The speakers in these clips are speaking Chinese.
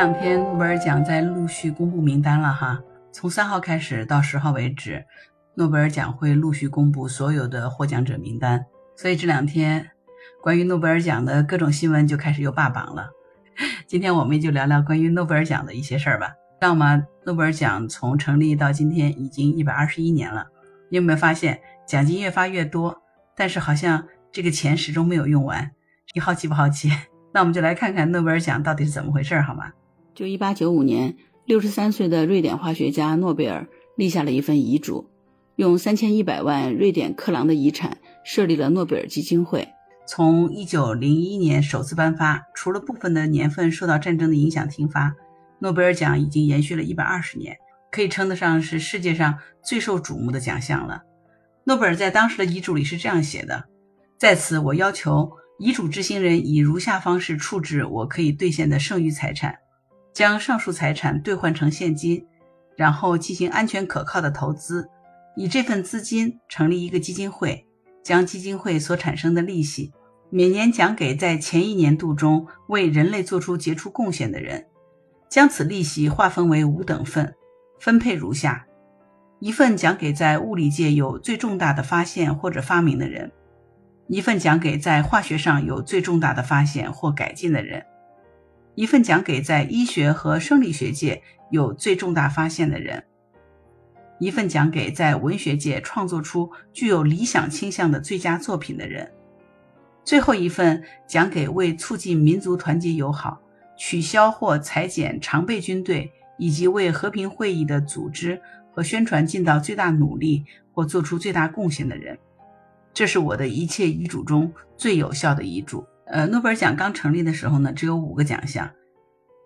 这两天诺贝尔奖在陆续公布名单了哈，从三号开始到十号为止，诺贝尔奖会陆续公布所有的获奖者名单。所以这两天关于诺贝尔奖的各种新闻就开始又霸榜了。今天我们也就聊聊关于诺贝尔奖的一些事儿吧。知道吗？诺贝尔奖从成立到今天已经一百二十一年了。你有没有发现奖金越发越多，但是好像这个钱始终没有用完？你好奇不好奇？那我们就来看看诺贝尔奖到底是怎么回事，好吗？就一八九五年，六十三岁的瑞典化学家诺贝尔立下了一份遗嘱，用三千一百万瑞典克朗的遗产设立了诺贝尔基金会。从一九零一年首次颁发，除了部分的年份受到战争的影响停发，诺贝尔奖已经延续了一百二十年，可以称得上是世界上最受瞩目的奖项了。诺贝尔在当时的遗嘱里是这样写的：“在此，我要求遗嘱执行人以如下方式处置我可以兑现的剩余财产。”将上述财产兑换成现金，然后进行安全可靠的投资，以这份资金成立一个基金会，将基金会所产生的利息每年奖给在前一年度中为人类做出杰出贡献的人，将此利息划分为五等份，分配如下：一份奖给在物理界有最重大的发现或者发明的人；一份奖给在化学上有最重大的发现或改进的人。一份奖给在医学和生理学界有最重大发现的人；一份奖给在文学界创作出具有理想倾向的最佳作品的人；最后一份奖给为促进民族团结友好、取消或裁减常备军队以及为和平会议的组织和宣传尽到最大努力或做出最大贡献的人。这是我的一切遗嘱中最有效的遗嘱。呃，诺贝尔奖刚成立的时候呢，只有五个奖项。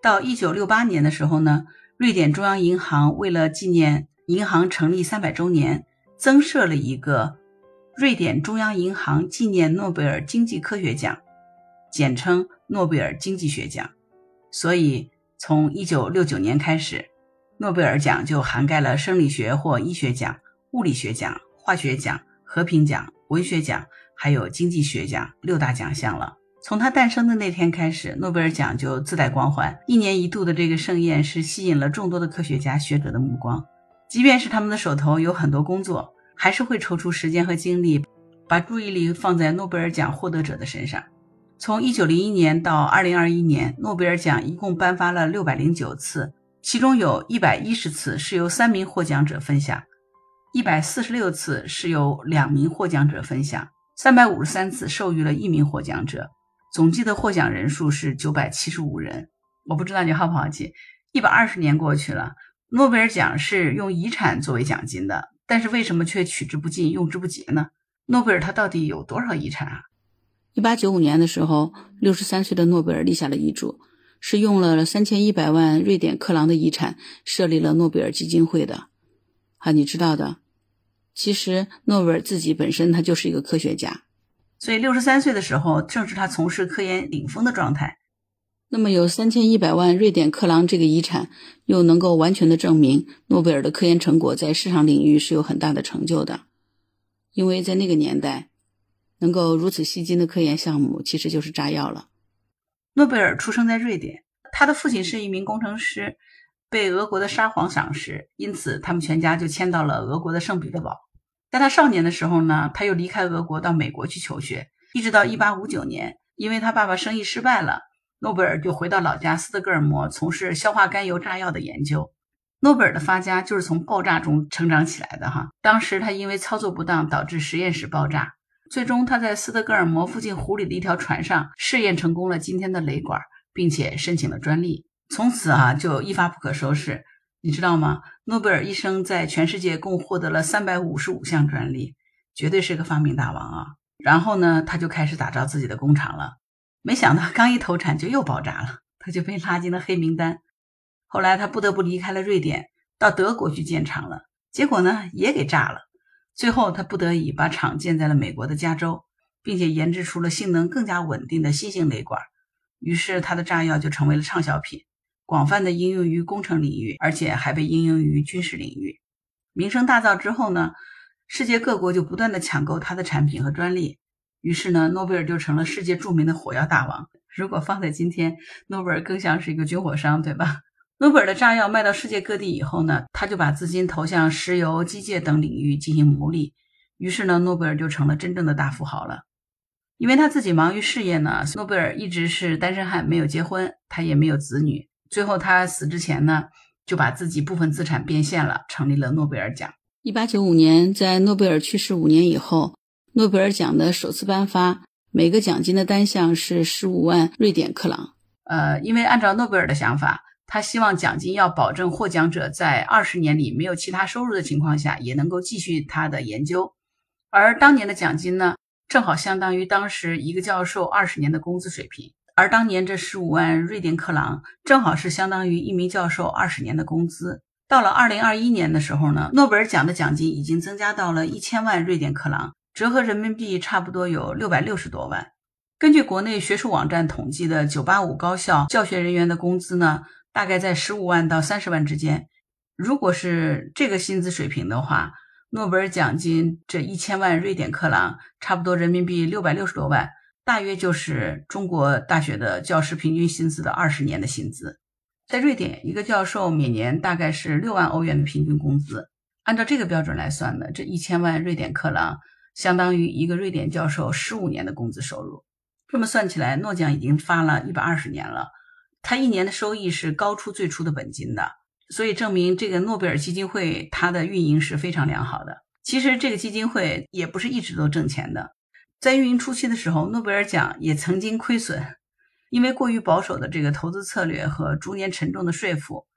到一九六八年的时候呢，瑞典中央银行为了纪念银行成立三百周年，增设了一个瑞典中央银行纪念诺贝尔经济科学奖，简称诺贝尔经济学奖。所以，从一九六九年开始，诺贝尔奖就涵盖了生理学或医学奖、物理学奖、化学奖、和平奖、文学奖，还有经济学奖六大奖项了。从它诞生的那天开始，诺贝尔奖就自带光环。一年一度的这个盛宴是吸引了众多的科学家学者的目光。即便是他们的手头有很多工作，还是会抽出时间和精力，把注意力放在诺贝尔奖获得者的身上。从1901年到2021年，诺贝尔奖一共颁发了609次，其中有一百一十次是由三名获奖者分享，一百四十六次是由两名获奖者分享，三百五十三次授予了一名获奖者。总计的获奖人数是九百七十五人，我不知道你好不好奇。一百二十年过去了，诺贝尔奖是用遗产作为奖金的，但是为什么却取之不尽、用之不竭呢？诺贝尔他到底有多少遗产啊？一八九五年的时候，六十三岁的诺贝尔立下了遗嘱，是用了三千一百万瑞典克朗的遗产设立了诺贝尔基金会的。啊，你知道的，其实诺贝尔自己本身他就是一个科学家。所以，六十三岁的时候，正是他从事科研顶峰的状态。那么，有三千一百万瑞典克朗这个遗产，又能够完全的证明诺贝尔的科研成果在市场领域是有很大的成就的。因为在那个年代，能够如此吸金的科研项目，其实就是炸药了。诺贝尔出生在瑞典，他的父亲是一名工程师，被俄国的沙皇赏识，因此他们全家就迁到了俄国的圣彼得堡。在他少年的时候呢，他又离开俄国到美国去求学，一直到一八五九年，因为他爸爸生意失败了，诺贝尔就回到老家斯德哥尔摩从事硝化甘油炸药的研究。诺贝尔的发家就是从爆炸中成长起来的哈。当时他因为操作不当导致实验室爆炸，最终他在斯德哥尔摩附近湖里的一条船上试验成功了今天的雷管，并且申请了专利，从此啊就一发不可收拾。你知道吗？诺贝尔一生在全世界共获得了三百五十五项专利，绝对是个发明大王啊！然后呢，他就开始打造自己的工厂了。没想到刚一投产就又爆炸了，他就被拉进了黑名单。后来他不得不离开了瑞典，到德国去建厂了。结果呢，也给炸了。最后他不得已把厂建在了美国的加州，并且研制出了性能更加稳定的新型雷管。于是他的炸药就成为了畅销品。广泛的应用于工程领域，而且还被应用于军事领域。名声大噪之后呢，世界各国就不断的抢购他的产品和专利。于是呢，诺贝尔就成了世界著名的火药大王。如果放在今天，诺贝尔更像是一个军火商，对吧？诺贝尔的炸药卖到世界各地以后呢，他就把资金投向石油、机械等领域进行牟利，于是呢，诺贝尔就成了真正的大富豪了。因为他自己忙于事业呢，诺贝尔一直是单身汉，没有结婚，他也没有子女。最后他死之前呢，就把自己部分资产变现了，成立了诺贝尔奖。一八九五年，在诺贝尔去世五年以后，诺贝尔奖的首次颁发，每个奖金的单项是十五万瑞典克朗。呃，因为按照诺贝尔的想法，他希望奖金要保证获奖者在二十年里没有其他收入的情况下，也能够继续他的研究。而当年的奖金呢？正好相当于当时一个教授二十年的工资水平，而当年这十五万瑞典克朗正好是相当于一名教授二十年的工资。到了二零二一年的时候呢，诺贝尔奖的奖金已经增加到了一千万瑞典克朗，折合人民币差不多有六百六十多万。根据国内学术网站统计的九八五高校教学人员的工资呢，大概在十五万到三十万之间。如果是这个薪资水平的话，诺贝尔奖金这一千万瑞典克朗，差不多人民币六百六十多万，大约就是中国大学的教师平均薪资的二十年的薪资。在瑞典，一个教授每年大概是六万欧元的平均工资。按照这个标准来算呢，这一千万瑞典克朗相当于一个瑞典教授十五年的工资收入。这么算起来，诺奖已经发了一百二十年了，他一年的收益是高出最初的本金的。所以证明这个诺贝尔基金会它的运营是非常良好的。其实这个基金会也不是一直都挣钱的，在运营初期的时候，诺贝尔奖也曾经亏损，因为过于保守的这个投资策略和逐年沉重的税负。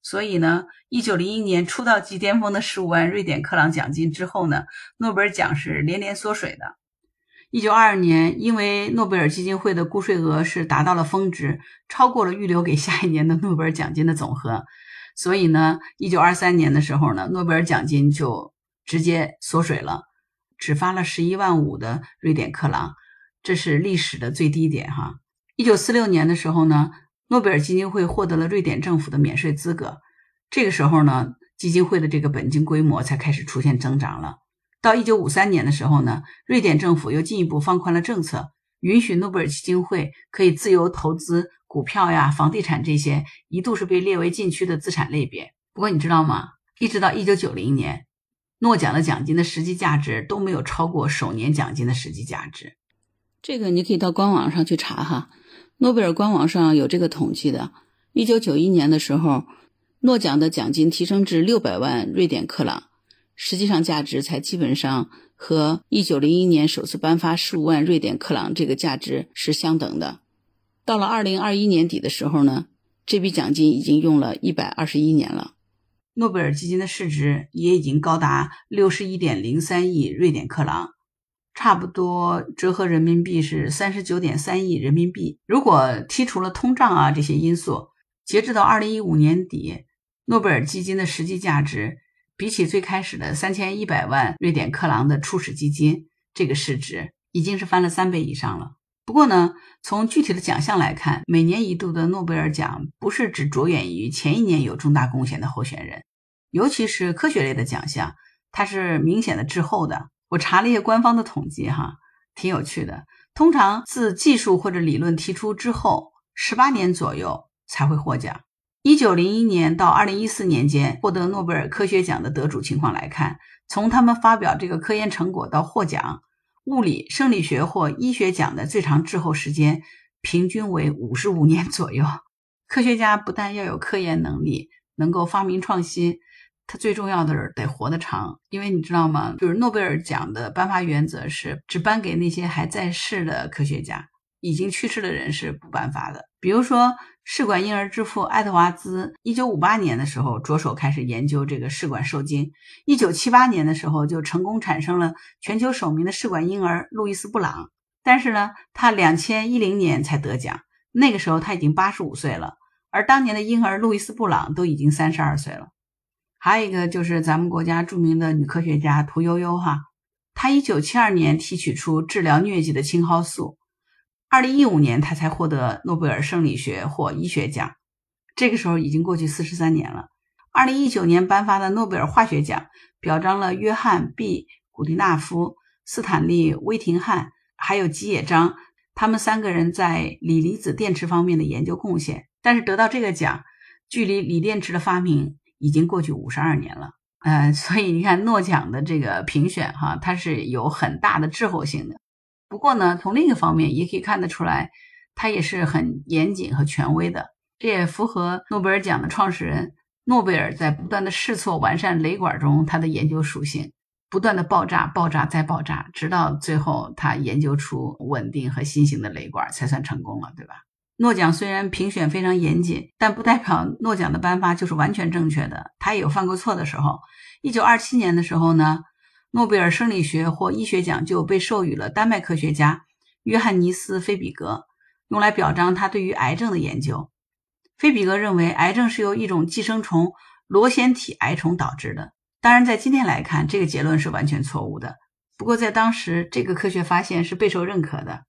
所以呢，一九零一年出道即巅峰的十五万瑞典克朗奖金之后呢，诺贝尔奖是连连缩水的。一九二二年，因为诺贝尔基金会的估税额是达到了峰值，超过了预留给下一年的诺贝尔奖金的总和。所以呢，一九二三年的时候呢，诺贝尔奖金就直接缩水了，只发了十一万五的瑞典克朗，这是历史的最低点哈。一九四六年的时候呢，诺贝尔基金会获得了瑞典政府的免税资格，这个时候呢，基金会的这个本金规模才开始出现增长了。到一九五三年的时候呢，瑞典政府又进一步放宽了政策，允许诺贝尔基金会可以自由投资。股票呀，房地产这些一度是被列为禁区的资产类别。不过你知道吗？一直到一九九零年，诺奖的奖金的实际价值都没有超过首年奖金的实际价值。这个你可以到官网上去查哈，诺贝尔官网上有这个统计的。一九九一年的时候，诺奖的奖金提升至六百万瑞典克朗，实际上价值才基本上和一九零一年首次颁发十五万瑞典克朗这个价值是相等的。到了二零二一年底的时候呢，这笔奖金已经用了一百二十一年了。诺贝尔基金的市值也已经高达六十一点零三亿瑞典克朗，差不多折合人民币是三十九点三亿人民币。如果剔除了通胀啊这些因素，截止到二零一五年底，诺贝尔基金的实际价值比起最开始的三千一百万瑞典克朗的初始基金，这个市值已经是翻了三倍以上了。不过呢，从具体的奖项来看，每年一度的诺贝尔奖不是只着眼于前一年有重大贡献的候选人，尤其是科学类的奖项，它是明显的滞后的。我查了一些官方的统计，哈，挺有趣的。通常自技术或者理论提出之后，十八年左右才会获奖。一九零一年到二零一四年间获得诺贝尔科学奖的得主情况来看，从他们发表这个科研成果到获奖。物理、生理学或医学奖的最长滞后时间平均为五十五年左右。科学家不但要有科研能力，能够发明创新，他最重要的是得活得长。因为你知道吗？就是诺贝尔奖的颁发原则是只颁给那些还在世的科学家。已经去世的人是不颁发的。比如说，试管婴儿之父爱德华兹，一九五八年的时候着手开始研究这个试管受精，一九七八年的时候就成功产生了全球首名的试管婴儿路易斯布朗。但是呢，他两千一零年才得奖，那个时候他已经八十五岁了，而当年的婴儿路易斯布朗都已经三十二岁了。还有一个就是咱们国家著名的女科学家屠呦呦哈，她一九七二年提取出治疗疟疾的青蒿素。二零一五年，她才获得诺贝尔生理学或医学奖，这个时候已经过去四十三年了。二零一九年颁发的诺贝尔化学奖，表彰了约翰 ·B· 古迪纳夫、斯坦利·威廷汉还有吉野彰，他们三个人在锂离子电池方面的研究贡献。但是得到这个奖，距离锂电池的发明已经过去五十二年了。呃，所以你看诺奖的这个评选哈，它是有很大的滞后性的。不过呢，从另一个方面也可以看得出来，它也是很严谨和权威的。这也符合诺贝尔奖的创始人诺贝尔在不断的试错完善雷管中他的研究属性。不断的爆炸，爆炸再爆炸，直到最后他研究出稳定和新型的雷管，才算成功了，对吧？诺奖虽然评选非常严谨，但不代表诺奖的颁发就是完全正确的，他也有犯过错的时候。一九二七年的时候呢，诺贝尔生理学或医学奖就被授予了丹麦科学家约翰尼斯·菲比格，用来表彰他对于癌症的研究。菲比格认为，癌症是由一种寄生虫螺旋体癌虫导致的。当然，在今天来看，这个结论是完全错误的。不过，在当时，这个科学发现是备受认可的。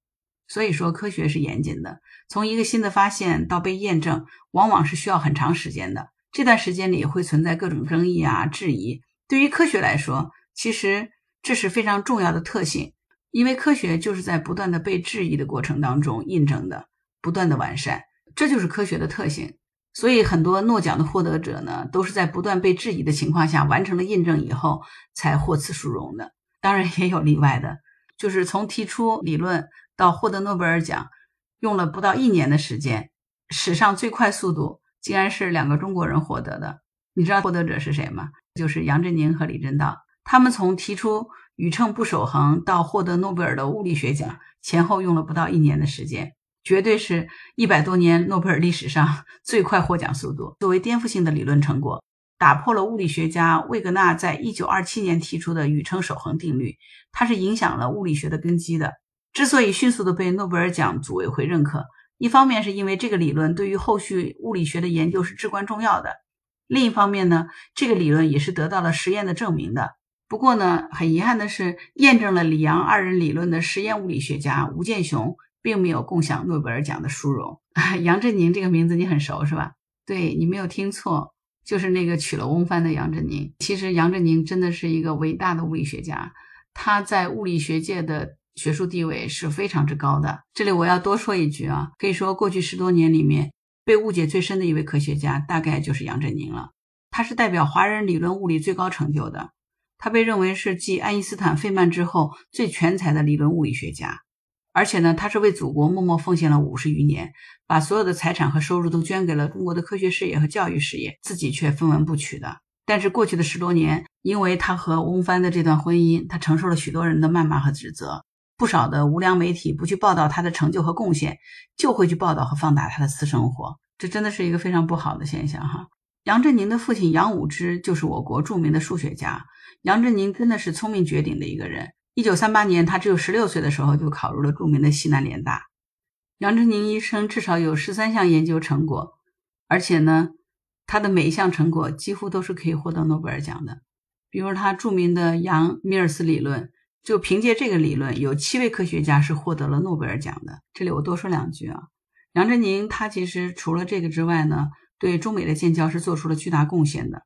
所以说，科学是严谨的。从一个新的发现到被验证，往往是需要很长时间的。这段时间里会存在各种争议啊、质疑。对于科学来说，其实这是非常重要的特性，因为科学就是在不断的被质疑的过程当中印证的，不断的完善，这就是科学的特性。所以，很多诺奖的获得者呢，都是在不断被质疑的情况下完成了印证以后才获此殊荣的。当然，也有例外的，就是从提出理论到获得诺贝尔奖，用了不到一年的时间，史上最快速度竟然是两个中国人获得的。你知道获得者是谁吗？就是杨振宁和李政道。他们从提出宇称不守恒到获得诺贝尔的物理学奖，前后用了不到一年的时间。绝对是一百多年诺贝尔历史上 最快获奖速度。作为颠覆性的理论成果，打破了物理学家魏格纳在一九二七年提出的宇称守恒定律，它是影响了物理学的根基的。之所以迅速的被诺贝尔奖组委会认可，一方面是因为这个理论对于后续物理学的研究是至关重要的；另一方面呢，这个理论也是得到了实验的证明的。不过呢，很遗憾的是，验证了李阳二人理论的实验物理学家吴健雄。并没有共享诺贝尔奖的殊荣。杨振宁这个名字你很熟是吧？对你没有听错，就是那个娶了翁帆的杨振宁。其实杨振宁真的是一个伟大的物理学家，他在物理学界的学术地位是非常之高的。这里我要多说一句啊，可以说过去十多年里面被误解最深的一位科学家，大概就是杨振宁了。他是代表华人理论物理最高成就的，他被认为是继爱因斯坦、费曼之后最全才的理论物理学家。而且呢，他是为祖国默默奉献了五十余年，把所有的财产和收入都捐给了中国的科学事业和教育事业，自己却分文不取的。但是过去的十多年，因为他和翁帆的这段婚姻，他承受了许多人的谩骂和指责。不少的无良媒体不去报道他的成就和贡献，就会去报道和放大他的私生活，这真的是一个非常不好的现象哈。杨振宁的父亲杨武之就是我国著名的数学家，杨振宁真的是聪明绝顶的一个人。一九三八年，他只有十六岁的时候就考入了著名的西南联大。杨振宁一生至少有十三项研究成果，而且呢，他的每一项成果几乎都是可以获得诺贝尔奖的。比如他著名的杨米尔斯理论，就凭借这个理论，有七位科学家是获得了诺贝尔奖的。这里我多说两句啊，杨振宁他其实除了这个之外呢，对中美的建交是做出了巨大贡献的。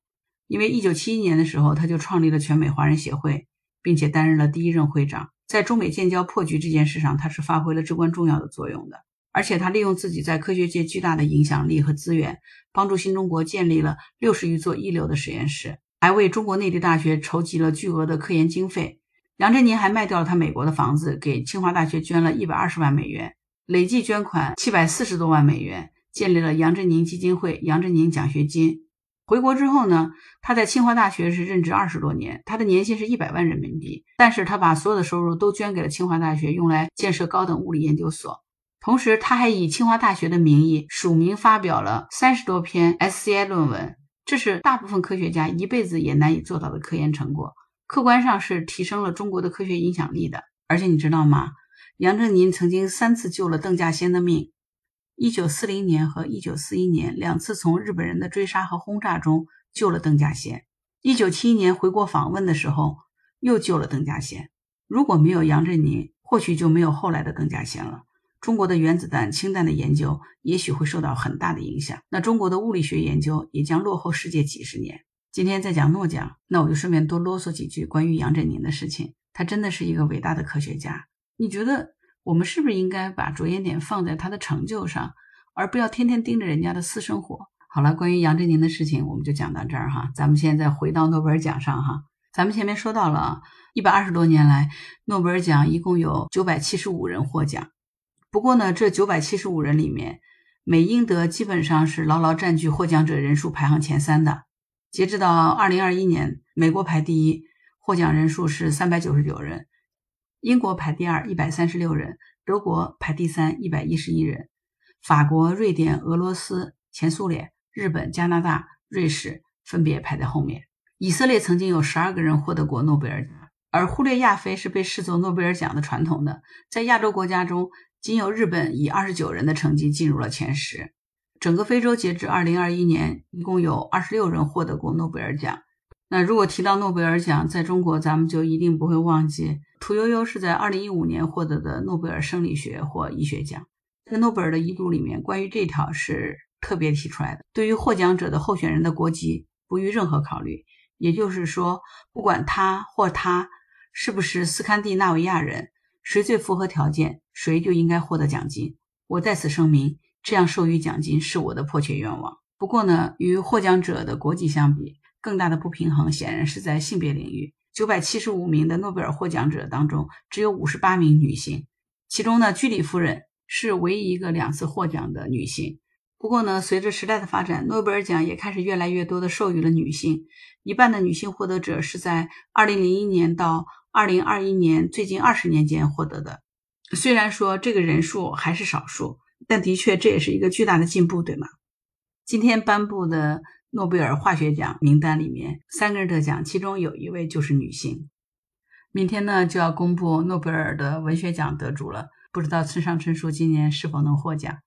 因为一九七一年的时候，他就创立了全美华人协会。并且担任了第一任会长，在中美建交破局这件事上，他是发挥了至关重要的作用的。而且他利用自己在科学界巨大的影响力和资源，帮助新中国建立了六十余座一流的实验室，还为中国内地大学筹集了巨额的科研经费。杨振宁还卖掉了他美国的房子，给清华大学捐了一百二十万美元，累计捐款七百四十多万美元，建立了杨振宁基金会、杨振宁奖学金。回国之后呢，他在清华大学是任职二十多年，他的年薪是一百万人民币。但是他把所有的收入都捐给了清华大学，用来建设高等物理研究所。同时，他还以清华大学的名义署名发表了三十多篇 SCI 论文，这是大部分科学家一辈子也难以做到的科研成果。客观上是提升了中国的科学影响力的。而且你知道吗？杨振宁曾经三次救了邓稼先的命。一九四零年和一九四一年两次从日本人的追杀和轰炸中救了邓稼先。一九七一年回国访问的时候又救了邓稼先。如果没有杨振宁，或许就没有后来的邓稼先了。中国的原子弹、氢弹的研究也许会受到很大的影响。那中国的物理学研究也将落后世界几十年。今天在讲诺奖，那我就顺便多啰嗦几句关于杨振宁的事情。他真的是一个伟大的科学家。你觉得我们是不是应该把着眼点放在他的成就上，而不要天天盯着人家的私生活？好了，关于杨振宁的事情，我们就讲到这儿哈。咱们现在回到诺贝尔奖上哈。咱们前面说到了，一百二十多年来，诺贝尔奖一共有九百七十五人获奖。不过呢，这九百七十五人里面，美、英、德基本上是牢牢占据获奖者人数排行前三的。截止到二零二一年，美国排第一，获奖人数是三百九十九人；英国排第二，一百三十六人；德国排第三，一百一十一人；法国、瑞典、俄罗斯、前苏联、日本、加拿大、瑞士分别排在后面。以色列曾经有十二个人获得过诺贝尔奖，而忽略亚非是被视作诺贝尔奖的传统的。在亚洲国家中，仅有日本以二十九人的成绩进入了前十。整个非洲截至二零二一年，一共有二十六人获得过诺贝尔奖。那如果提到诺贝尔奖，在中国咱们就一定不会忘记屠呦呦是在二零一五年获得的诺贝尔生理学或医学奖。在诺贝尔的遗嘱里面，关于这条是特别提出来的：对于获奖者的候选人的国籍，不予任何考虑。也就是说，不管他或他是不是斯堪的纳维亚人，谁最符合条件，谁就应该获得奖金。我在此声明，这样授予奖金是我的迫切愿望。不过呢，与获奖者的国籍相比，更大的不平衡显然是在性别领域。九百七十五名的诺贝尔获奖者当中，只有五十八名女性，其中呢，居里夫人是唯一一个两次获奖的女性。不过呢，随着时代的发展，诺贝尔奖也开始越来越多的授予了女性。一半的女性获得者是在2001年到2021年最近二十年间获得的。虽然说这个人数还是少数，但的确这也是一个巨大的进步，对吗？今天颁布的诺贝尔化学奖名单里面，三个人得奖，其中有一位就是女性。明天呢就要公布诺贝尔的文学奖得主了，不知道村上春树今年是否能获奖？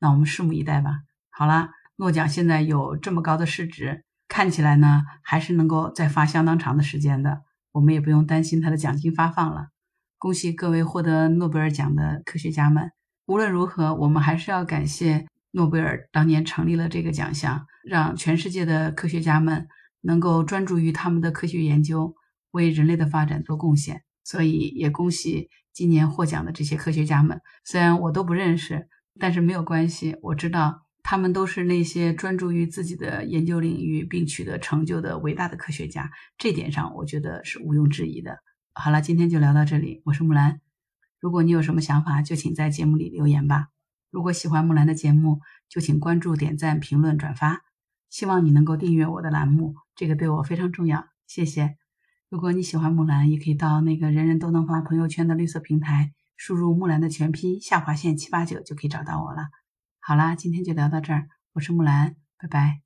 那我们拭目以待吧。好了，诺奖现在有这么高的市值，看起来呢还是能够再发相当长的时间的。我们也不用担心它的奖金发放了。恭喜各位获得诺贝尔奖的科学家们！无论如何，我们还是要感谢诺贝尔当年成立了这个奖项，让全世界的科学家们能够专注于他们的科学研究，为人类的发展做贡献。所以也恭喜今年获奖的这些科学家们，虽然我都不认识。但是没有关系，我知道他们都是那些专注于自己的研究领域并取得成就的伟大的科学家，这点上我觉得是毋庸置疑的。好了，今天就聊到这里，我是木兰。如果你有什么想法，就请在节目里留言吧。如果喜欢木兰的节目，就请关注、点赞、评论、转发。希望你能够订阅我的栏目，这个对我非常重要。谢谢。如果你喜欢木兰，也可以到那个人人都能发朋友圈的绿色平台。输入木兰的全拼下划线七八九就可以找到我了。好啦，今天就聊到这儿，我是木兰，拜拜。